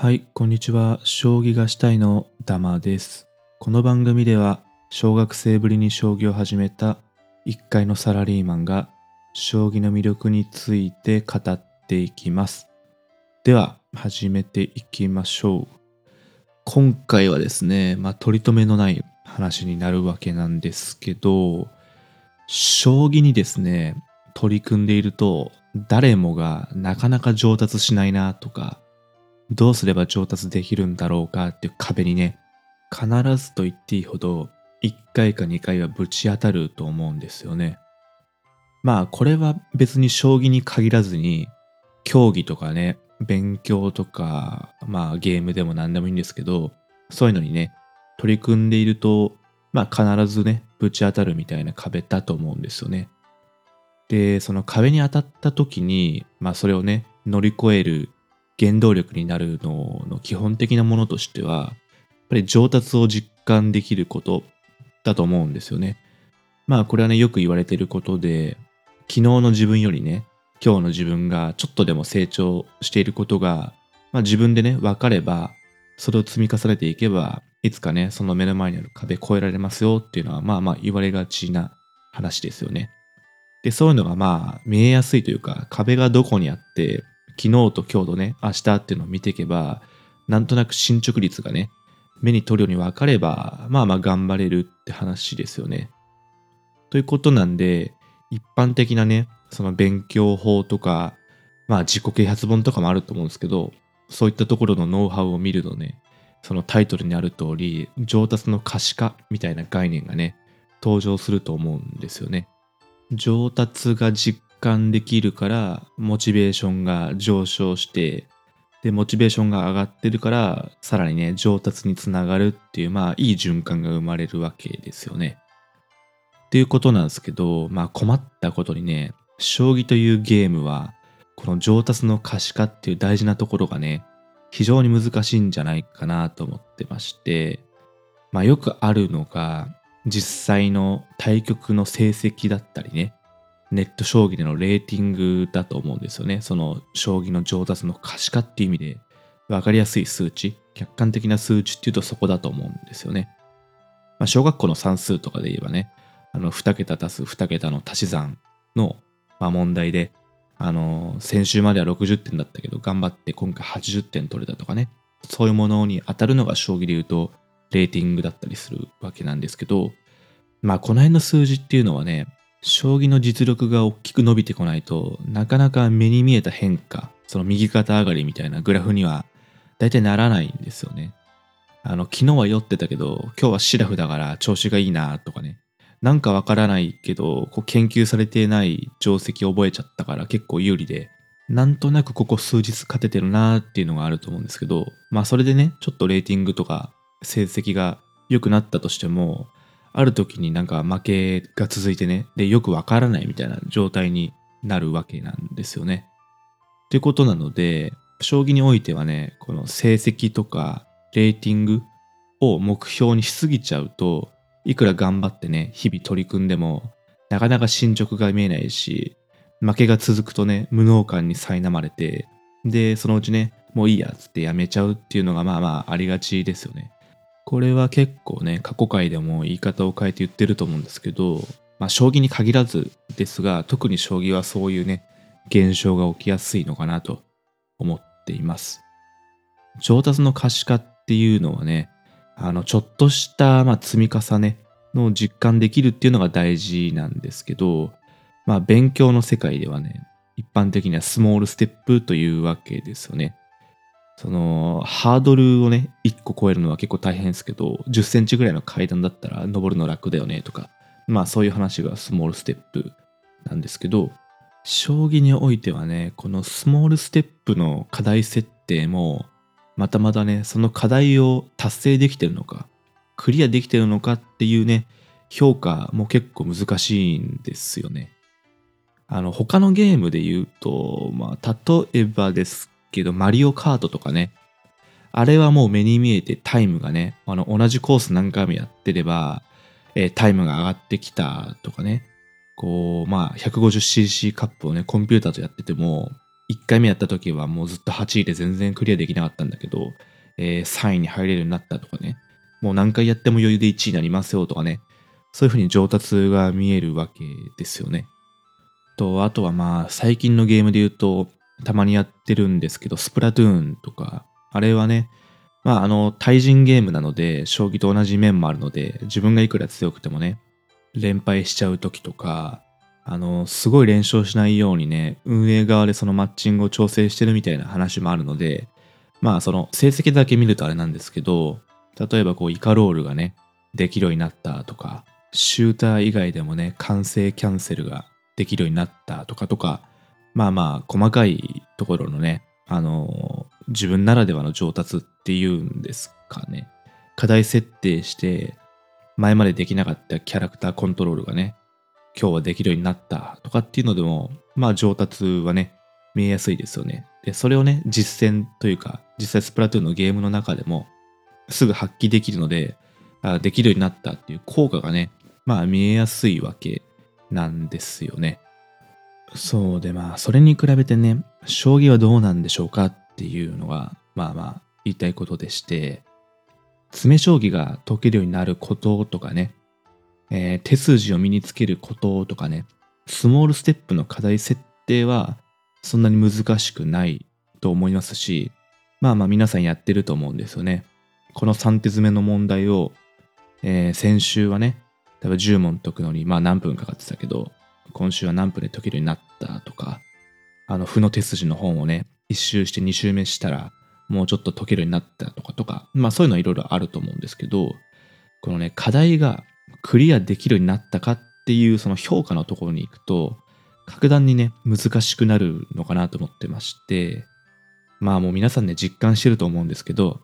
はい、こんにちは。将棋がしたいのダマです。この番組では、小学生ぶりに将棋を始めた一階のサラリーマンが、将棋の魅力について語っていきます。では、始めていきましょう。今回はですね、まあ、取り留めのない話になるわけなんですけど、将棋にですね、取り組んでいると、誰もがなかなか上達しないなとか、どうすれば上達できるんだろうかっていう壁にね、必ずと言っていいほど、1回か2回はぶち当たると思うんですよね。まあ、これは別に将棋に限らずに、競技とかね、勉強とか、まあゲームでも何でもいいんですけど、そういうのにね、取り組んでいると、まあ必ずね、ぶち当たるみたいな壁だと思うんですよね。で、その壁に当たった時に、まあそれをね、乗り越える原動力になるのの基本的なものとしては、やっぱり上達を実感できることだと思うんですよね。まあこれはね、よく言われていることで、昨日の自分よりね、今日の自分がちょっとでも成長していることが、まあ自分でね、分かれば、それを積み重ねていけば、いつかね、その目の前にある壁越えられますよっていうのは、まあまあ言われがちな話ですよね。で、そういうのがまあ見えやすいというか、壁がどこにあって、昨日と今日とね、明日っていうのを見ていけば、なんとなく進捗率がね、目に取るように分かれば、まあまあ頑張れるって話ですよね。ということなんで、一般的なね、その勉強法とか、まあ自己啓発本とかもあると思うんですけど、そういったところのノウハウを見るとね、そのタイトルにある通り、上達の可視化みたいな概念がね、登場すると思うんですよね。上達が実感できるから、モチベーションが上昇して、で、モチベーションが上がってるから、さらにね、上達につながるっていう、まあ、いい循環が生まれるわけですよね。っていうことなんですけど、まあ、困ったことにね、将棋というゲームは、この上達の可視化っていう大事なところがね、非常に難しいんじゃないかなと思ってまして、まあ、よくあるのが、実際の対局の成績だったりね、ネット将棋でのレーティングだと思うんですよね。その将棋の上達の可視化っていう意味で分かりやすい数値、客観的な数値っていうとそこだと思うんですよね。まあ、小学校の算数とかで言えばね、あの2桁足す2桁の足し算の、ま、問題で、あの先週までは60点だったけど頑張って今回80点取れたとかね、そういうものに当たるのが将棋で言うとレーティングだったりするわけなんですけど、まあこの辺の数字っていうのはね、将棋の実力が大きく伸びてこないとなかなか目に見えた変化その右肩上がりみたいなグラフには大体ならないんですよね。あの昨日は酔ってたけど今日はシラフだから調子がいいなとかね。なんかわからないけどこう研究されてない定石覚えちゃったから結構有利でなんとなくここ数日勝ててるなっていうのがあると思うんですけどまあそれでねちょっとレーティングとか成績が良くなったとしてもある時になんか負けが続いてね、で、よくわからないみたいな状態になるわけなんですよね。ってことなので、将棋においてはね、この成績とかレーティングを目標にしすぎちゃうと、いくら頑張ってね、日々取り組んでも、なかなか進捗が見えないし、負けが続くとね、無能感に苛まれて、で、そのうちね、もういいやつってやめちゃうっていうのがまあまあありがちですよね。これは結構ね、過去回でも言い方を変えて言ってると思うんですけど、まあ将棋に限らずですが、特に将棋はそういうね、現象が起きやすいのかなと思っています。上達の可視化っていうのはね、あの、ちょっとした、まあ、積み重ねの実感できるっていうのが大事なんですけど、まあ勉強の世界ではね、一般的にはスモールステップというわけですよね。そのハードルをね1個超えるのは結構大変ですけど10センチぐらいの階段だったら登るの楽だよねとかまあそういう話がスモールステップなんですけど将棋においてはねこのスモールステップの課題設定もまたまたねその課題を達成できてるのかクリアできてるのかっていうね評価も結構難しいんですよね。あの他のゲームで言うとまあ例えばですけど、マリオカートとかね、あれはもう目に見えてタイムがね、あの同じコース何回もやってれば、えータイムが上がってきたとかね、こう、まあ 150cc カップをね、コンピューターとやってても、1回目やった時はもうずっと8位で全然クリアできなかったんだけど、えー、3位に入れるようになったとかね、もう何回やっても余裕で1位になりますよとかね、そういう風に上達が見えるわけですよね。と、あとはまあ、最近のゲームで言うと、たまにやってるんですけど、スプラトゥーンとか、あれはね、まあ、あの、対人ゲームなので、将棋と同じ面もあるので、自分がいくら強くてもね、連敗しちゃう時とか、あの、すごい連勝しないようにね、運営側でそのマッチングを調整してるみたいな話もあるので、まあその成績だけ見るとあれなんですけど、例えばこうイカロールがね、できるようになったとか、シューター以外でもね、完成キャンセルができるようになったとかとか、まあまあ細かいところのね、あの、自分ならではの上達っていうんですかね。課題設定して、前までできなかったキャラクターコントロールがね、今日はできるようになったとかっていうのでも、まあ上達はね、見えやすいですよね。で、それをね、実践というか、実際スプラトゥーンのゲームの中でも、すぐ発揮できるので、あできるようになったっていう効果がね、まあ見えやすいわけなんですよね。そうでまあ、それに比べてね、将棋はどうなんでしょうかっていうのが、まあまあ言いたいことでして、詰将棋が解けるようになることとかね、えー、手筋を身につけることとかね、スモールステップの課題設定はそんなに難しくないと思いますし、まあまあ皆さんやってると思うんですよね。この3手詰めの問題を、えー、先週はね、多分10問解くのにまあ何分かかってたけど、今週は何分で解けるようになったとか、あの負の手筋の本をね、1周して2周目したらもうちょっと解けるようになったとかとか、まあそういうのはいろいろあると思うんですけど、このね、課題がクリアできるようになったかっていうその評価のところに行くと、格段にね、難しくなるのかなと思ってまして、まあもう皆さんね、実感してると思うんですけど、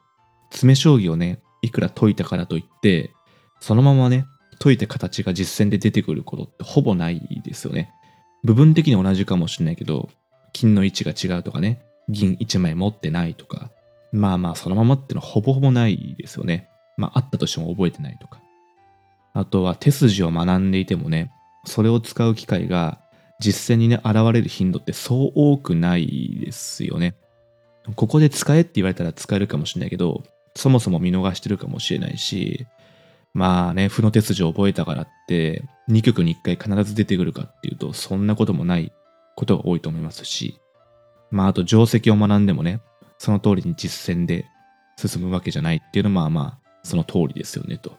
詰将棋をね、いくら解いたからといって、そのままね、解いた形が実戦で出てくることってほぼないですよね。部分的に同じかもしれないけど、金の位置が違うとかね、銀1枚持ってないとか、まあまあそのままってのはほぼほぼないですよね。まああったとしても覚えてないとか。あとは手筋を学んでいてもね、それを使う機会が実践にね、現れる頻度ってそう多くないですよね。ここで使えって言われたら使えるかもしれないけど、そもそも見逃してるかもしれないし、まあね、負の手筋を覚えたからって、2曲に1回必ず出てくるかっていうと、そんなこともないことが多いと思いますし、まああと定石を学んでもね、その通りに実践で進むわけじゃないっていうのはまあまあ、その通りですよねと。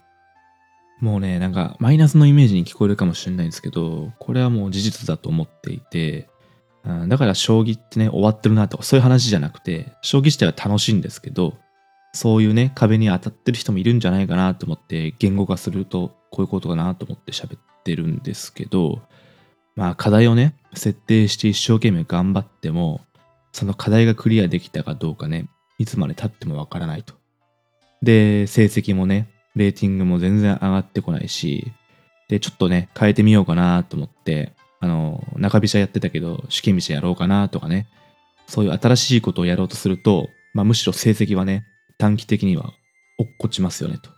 もうね、なんかマイナスのイメージに聞こえるかもしれないんですけど、これはもう事実だと思っていて、だから将棋ってね、終わってるなとかそういう話じゃなくて、将棋自体は楽しいんですけど、そういうね、壁に当たってる人もいるんじゃないかなと思って、言語化するとこういうことかなと思って喋ってるんですけど、まあ課題をね、設定して一生懸命頑張っても、その課題がクリアできたかどうかね、いつまで経ってもわからないと。で、成績もね、レーティングも全然上がってこないし、で、ちょっとね、変えてみようかなと思って、あの、中飛車やってたけど、試験飛車やろうかなとかね、そういう新しいことをやろうとすると、まあ、むしろ成績はね、短期的には落っこちますよねと。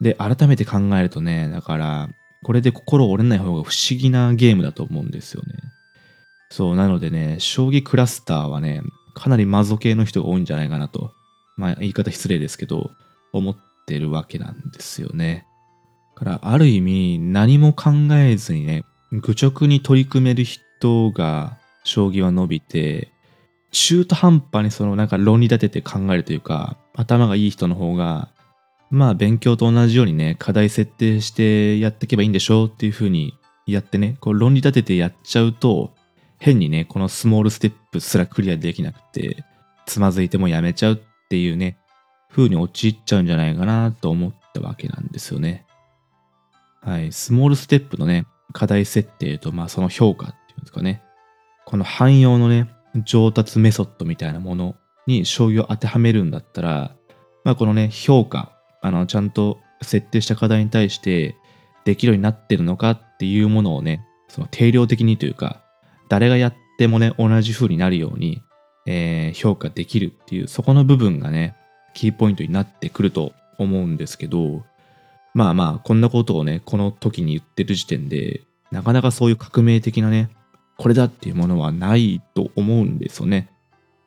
で、改めて考えるとね、だから、これで心折れない方が不思議なゲームだと思うんですよね。そう、なのでね、将棋クラスターはね、かなりマゾ系の人が多いんじゃないかなと。まあ、言い方失礼ですけど、思ってるわけなんですよね。から、ある意味、何も考えずにね、愚直に取り組める人が、将棋は伸びて、中途半端にそのなんか論理立てて考えるというか、頭がいい人の方が、まあ勉強と同じようにね、課題設定してやっていけばいいんでしょうっていう風にやってね、こう論理立ててやっちゃうと、変にね、このスモールステップすらクリアできなくて、つまずいてもやめちゃうっていうね、風に陥っちゃうんじゃないかなと思ったわけなんですよね。はい。スモールステップのね、課題設定と、まあその評価っていうんですかね。この汎用のね、上達メソッドみたいなものに将棋を当てはめるんだったら、まあこのね、評価、あの、ちゃんと設定した課題に対してできるようになってるのかっていうものをね、その定量的にというか、誰がやってもね、同じ風になるように、えー、評価できるっていう、そこの部分がね、キーポイントになってくると思うんですけど、まあまあ、こんなことをね、この時に言ってる時点で、なかなかそういう革命的なね、これだっていうものはないと思うんですよね。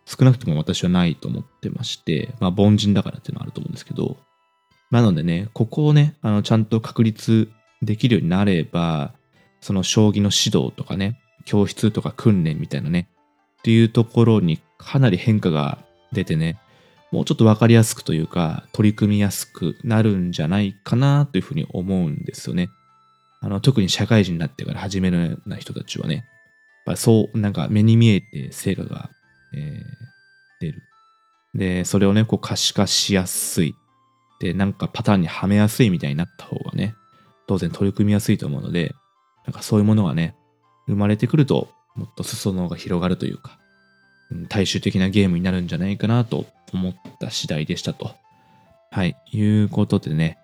少なくとも私はないと思ってまして、まあ凡人だからっていうのはあると思うんですけど、なのでね、ここをね、あのちゃんと確立できるようになれば、その将棋の指導とかね、教室とか訓練みたいなね、っていうところにかなり変化が出てね、もうちょっとわかりやすくというか、取り組みやすくなるんじゃないかなというふうに思うんですよね。あの、特に社会人になってから始めるような人たちはね、やっぱそう、なんか目に見えて成果が、えー、出る。で、それをね、こう可視化しやすい。で、なんかパターンにはめやすいみたいになった方がね、当然取り組みやすいと思うので、なんかそういうものがね、生まれてくると、もっと裾野が広がるというか、大衆的なゲームになるんじゃないかなと思った次第でしたと。はい。いうことでね、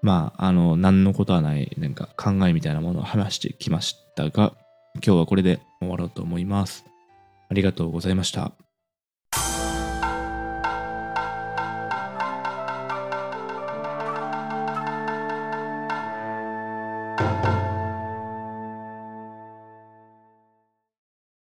まあ、あの、何のことはない、なんか考えみたいなものを話してきましたが、今日はこれで終わろうと思います。ありがとうございました。